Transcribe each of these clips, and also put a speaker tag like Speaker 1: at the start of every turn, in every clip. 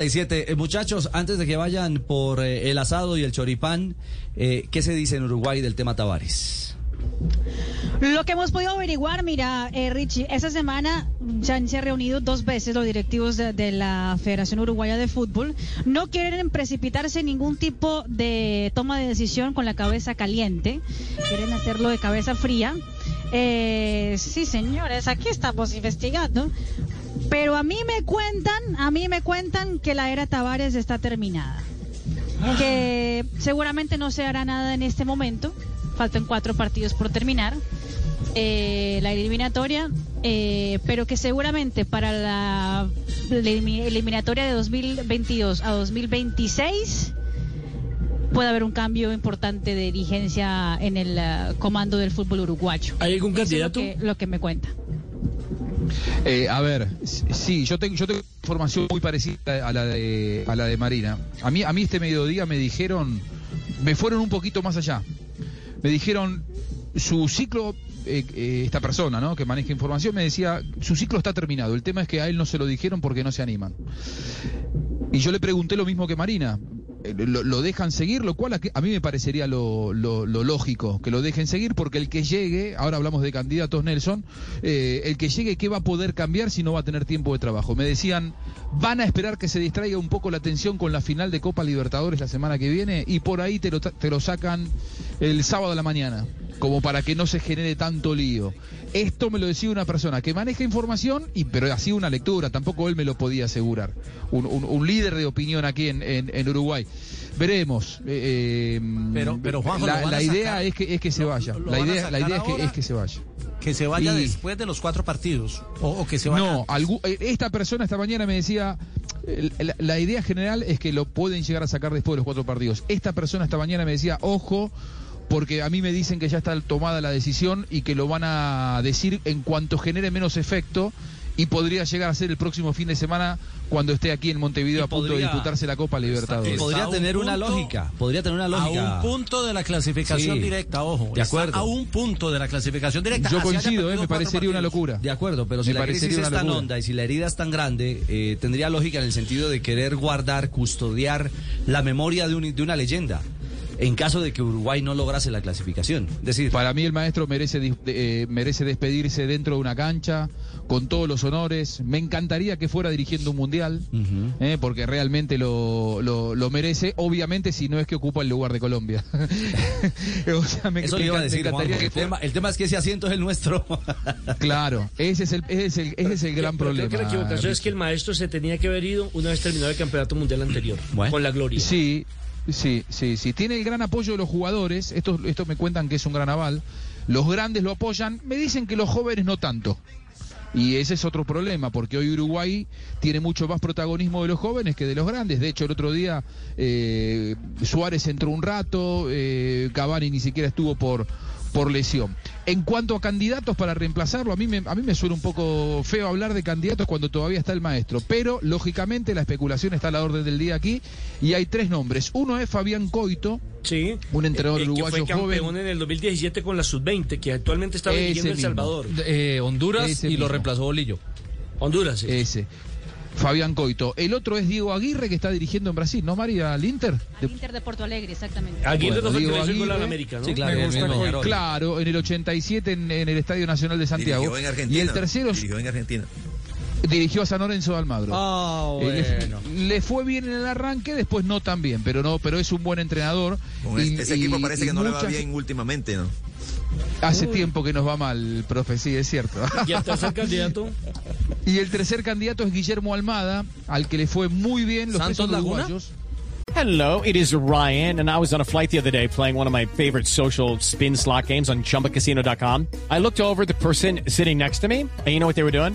Speaker 1: 37. Eh, muchachos, antes de que vayan por eh, el asado y el choripán, eh, ¿qué se dice en Uruguay del tema Tavares?
Speaker 2: Lo que hemos podido averiguar, mira, eh, Richie, esta semana ya han se han reunido dos veces los directivos de, de la Federación Uruguaya de Fútbol. No quieren precipitarse ningún tipo de toma de decisión con la cabeza caliente. Quieren hacerlo de cabeza fría. Eh, sí, señores, aquí estamos investigando. Pero a mí me cuentan, a mí me cuentan que la era Tavares está terminada. Que seguramente no se hará nada en este momento. Faltan cuatro partidos por terminar. eh, la eliminatoria, eh, pero que seguramente para la, la elimi- eliminatoria de 2022 a 2026 puede haber un cambio importante de dirigencia en el ah, comando del fútbol uruguayo.
Speaker 3: ¿Hay algún
Speaker 2: Eso es lo
Speaker 3: candidato?
Speaker 2: que, lo que me cuenta.
Speaker 4: Eh, a ver, sí, yo tengo, yo tengo información muy parecida a la de, a la de Marina. A mí, a mí este mediodía me dijeron, me fueron un poquito más allá. Me dijeron, su ciclo, eh, eh, esta persona, ¿no? Que maneja información, me decía, su ciclo está terminado. El tema es que a él no se lo dijeron porque no se animan. Y yo le pregunté lo mismo que Marina. Eh, Lo, lo dejan seguir, lo cual a, mí me parecería lo, lo- lógico, que lo dejen seguir, porque el que llegue, ahora hablamos de candidatos Nelson, eh, el que llegue, ¿qué va a poder cambiar si no va a tener tiempo de trabajo? Me decían, van a esperar que se distraiga un poco la atención con la final de Copa Libertadores la semana que viene y por ahí te lo, te lo sacan el sábado a la mañana, como para que no se genere tanto lío. Esto me lo decía una persona que maneja información, y pero hacía una lectura, tampoco él me lo podía asegurar. Un, un- un líder de opinión aquí en, en- en Uruguay. Veremos. eh, eh,
Speaker 3: Pero- pero, Juanjo,
Speaker 4: la, idea
Speaker 3: sacar-
Speaker 4: es que es que se
Speaker 3: lo-
Speaker 4: vaya.
Speaker 3: lo
Speaker 4: la idea, la idea es que, es que se vaya.
Speaker 3: Que se vaya
Speaker 4: Y-
Speaker 3: después de los cuatro partidos. O, o que se vaya.
Speaker 4: No, eh, esta persona esta mañana me decía, la, la idea general es que lo pueden llegar a sacar después de los cuatro partidos. Esta persona esta mañana me decía, ojo, porque a mí me dicen que ya está tomada la decisión y que lo van a decir en cuanto genere menos efecto y podría llegar a ser el próximo fin de semana cuando esté aquí en Montevideo
Speaker 1: Y
Speaker 4: a punto de disputarse la Copa Libertadores.
Speaker 3: Está
Speaker 1: Podría
Speaker 3: a un
Speaker 1: tener una
Speaker 3: punto-
Speaker 1: lógica, podría tener una
Speaker 3: A
Speaker 1: lógica.
Speaker 3: un punto de la clasificación
Speaker 1: Sí,
Speaker 3: directa, ojo.
Speaker 1: de acuerdo.
Speaker 3: A un punto de la clasificación directa.
Speaker 4: Yo coincido, eh, me parecería una locura.
Speaker 1: De acuerdo, pero si
Speaker 4: Me
Speaker 1: la crisis es tan honda y si la herida es tan grande, eh, tendría lógica en el sentido de querer guardar, custodiar la memoria de, un- de una leyenda en caso de que Uruguay no lograse la clasificación. Es decir,
Speaker 4: Para mí el maestro merece, eh, merece despedirse dentro de una cancha, con todos los honores. Me encantaría que fuera dirigiendo un mundial, eh, porque realmente lo, lo, lo merece. Obviamente si no es que ocupa el lugar de Colombia. O sea, me-
Speaker 1: eso le iba a decir, el,
Speaker 4: fuera-
Speaker 1: tema, el tema es que ese asiento es el nuestro.
Speaker 4: Claro, ese es el, ese es el, ese es el gran
Speaker 5: Pero
Speaker 4: problema.
Speaker 5: Creo que la equivocación es que el maestro se tenía que haber ido una vez terminado el campeonato mundial anterior.
Speaker 1: Bueno.
Speaker 5: Con la gloria.
Speaker 4: Sí, sí, sí, sí. Tiene el gran apoyo de los jugadores. Esto, esto me cuentan que es un gran aval. Los grandes lo apoyan. Me dicen que los jóvenes no tanto. Y ese es otro problema, porque hoy Uruguay tiene mucho más protagonismo de los jóvenes que de los grandes. De hecho, el otro día eh, Suárez entró un rato, eh, Cavani ni siquiera estuvo por, por lesión. En cuanto a candidatos para reemplazarlo, a mí, me, a mí me suena un poco feo hablar de candidatos cuando todavía está el maestro. Pero, lógicamente, la especulación está a la orden del día aquí y hay tres nombres. Uno es Fabián Coito,
Speaker 5: Sí.
Speaker 4: un entrenador
Speaker 5: Eh, eh,
Speaker 4: uruguayo
Speaker 5: que fue campeón
Speaker 4: joven.
Speaker 5: en el 2017 con la Sub-20, que actualmente está
Speaker 4: Ese
Speaker 5: dirigiendo El. Salvador.
Speaker 1: Eh, Honduras
Speaker 4: Ese
Speaker 1: y lo reemplazó Bolillo.
Speaker 5: Honduras, sí.
Speaker 4: Ese. Fabián Coito. El otro es Diego Aguirre, que está dirigiendo en Brasil, ¿no, María? ¿Al Inter? De-
Speaker 2: Inter de Porto Alegre, exactamente.
Speaker 5: Aguirre
Speaker 4: Bueno,
Speaker 5: el el la
Speaker 4: Aguirre.
Speaker 5: América, ¿no?
Speaker 1: Sí, claro,
Speaker 5: Me
Speaker 1: el
Speaker 5: gusta.
Speaker 1: Peñarol.
Speaker 4: Claro, en el 87 en, en el Estadio Nacional de Santiago.
Speaker 6: Dirigió en Argentina.
Speaker 4: y el tercero
Speaker 6: Dirigió en Argentina.
Speaker 4: dirigió a San Lorenzo de Almagro.
Speaker 1: Ah,
Speaker 4: Eh, le- fue bien en el arranque, después no tan bien, pero no, pero es un buen entrenador.
Speaker 6: Con
Speaker 4: Y-
Speaker 6: es- ese
Speaker 4: y-
Speaker 6: equipo parece
Speaker 4: y
Speaker 6: que no le va bien últimamente, ¿no?
Speaker 4: Hace tiempo que nos va mal, profe, sí, es cierto.
Speaker 5: Y el tercer candidato,
Speaker 4: y el tercer candidato es Guillermo Almada, al que le fue muy bien los
Speaker 1: ¿Santos
Speaker 4: uruguayos.
Speaker 7: Hello, it is Ryan, and I was on a flight the other day playing one of my favorite social spin slot games on chumbacasino.com. I looked over at the person sitting next to me, and you know what they were doing?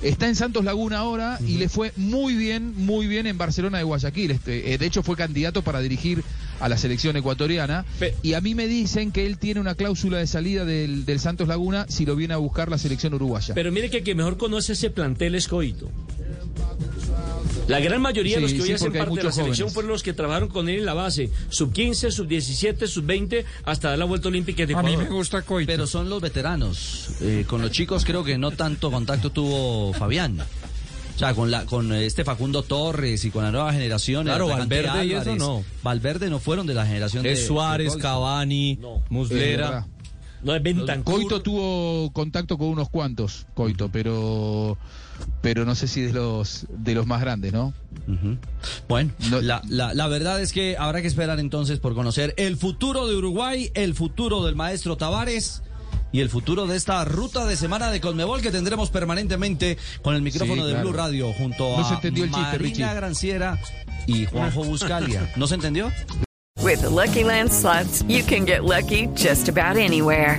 Speaker 4: Está en Santos Laguna ahora y le fue muy bien, muy bien en Barcelona de Guayaquil. Este, eh, de hecho, fue candidato para dirigir a la selección ecuatoriana. y a mí me dicen que él tiene una cláusula de salida del, del Santos Laguna si lo viene a buscar la selección uruguaya.
Speaker 5: Pero mire que el que mejor conoce ese plantel es Coito. La gran mayoría de los que hoy
Speaker 4: sí,
Speaker 5: hacen parte de la selección
Speaker 4: jóvenes.
Speaker 5: fueron los que trabajaron con él en la base. Sub 15, sub 17, sub 20, hasta dar la vuelta olímpica de Ecuador.
Speaker 1: gusta Coito. Pero son los veteranos. Eh, con los chicos creo que no tanto contacto tuvo Fabián. O sea, con la con este Facundo Torres y con la nueva generación.
Speaker 8: Claro, Valverde y eso no.
Speaker 1: Valverde no fueron de la generación de
Speaker 8: Suárez,
Speaker 1: de.
Speaker 8: Cavani, Muslera.
Speaker 5: No es.
Speaker 4: Coito tuvo contacto con unos cuantos, Coito, pero pero no sé si de los de los más grandes, ¿no?
Speaker 1: Bueno, la, la- la verdad es que habrá que esperar entonces por conocer el futuro de Uruguay, el futuro del maestro Tavares y el futuro de esta ruta de semana de Conmebol que tendremos permanentemente con el micrófono
Speaker 4: Sí,
Speaker 1: de
Speaker 4: claro.
Speaker 1: Blue Radio junto
Speaker 4: No
Speaker 1: a
Speaker 4: se entendió el chiste,
Speaker 1: Marina
Speaker 4: Richie.
Speaker 1: Granciera y Juanjo Buscalia. ¿No se entendió?
Speaker 9: With the Lucky Land slots, you can get lucky just about anywhere.